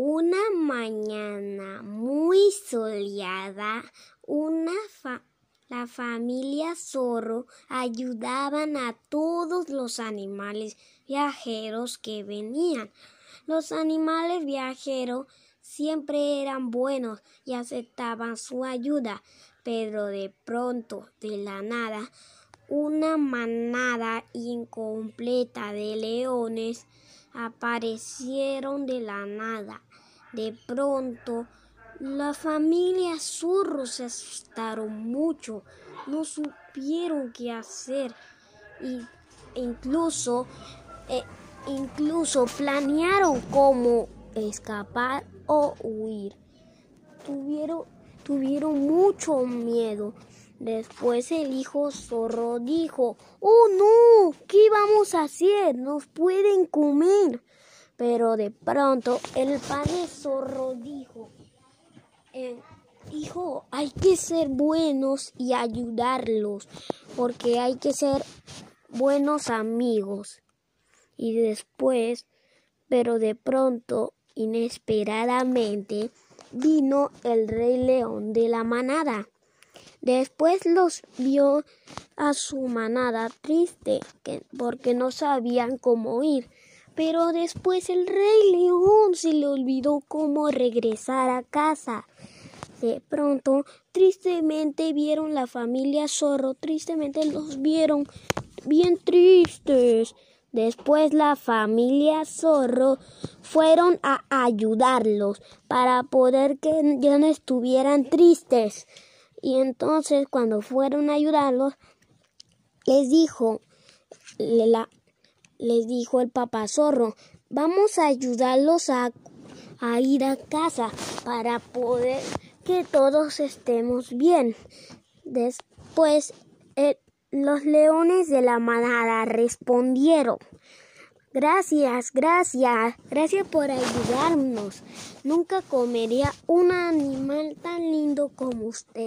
Una mañana muy soleada, una la familia zorro ayudaban a todos los animales viajeros que venían. Los animales viajeros siempre eran buenos y aceptaban su ayuda, pero de pronto, de la nada, una manada incompleta de leones aparecieron de la nada. De pronto, la familia Zorro se asustaron mucho, no supieron qué hacer y incluso, e incluso planearon cómo escapar o huir. Tuvieron, tuvieron mucho miedo. Después el hijo zorro dijo, ¡Oh no! ¿Qué vamos a hacer? Nos pueden comer. Pero de pronto el padre zorro dijo, eh, hijo, hay que ser buenos y ayudarlos, porque hay que ser buenos amigos. Y después, pero de pronto, inesperadamente, vino el rey león de la manada. Después los vio a su manada triste, porque no sabían cómo ir. Pero después el rey león se le olvidó cómo regresar a casa. De pronto, tristemente vieron la familia zorro, tristemente los vieron bien tristes. Después la familia zorro fueron a ayudarlos para poder que ya no estuvieran tristes. Y entonces cuando fueron a ayudarlos, les dijo la, les dijo el papá zorro, vamos a ayudarlos a, ir a casa para poder que todos estemos bien. Después eh, los leones de la manada respondieron, Gracias, gracias, gracias por ayudarnos. Nunca comería un animal tan lindo como usted.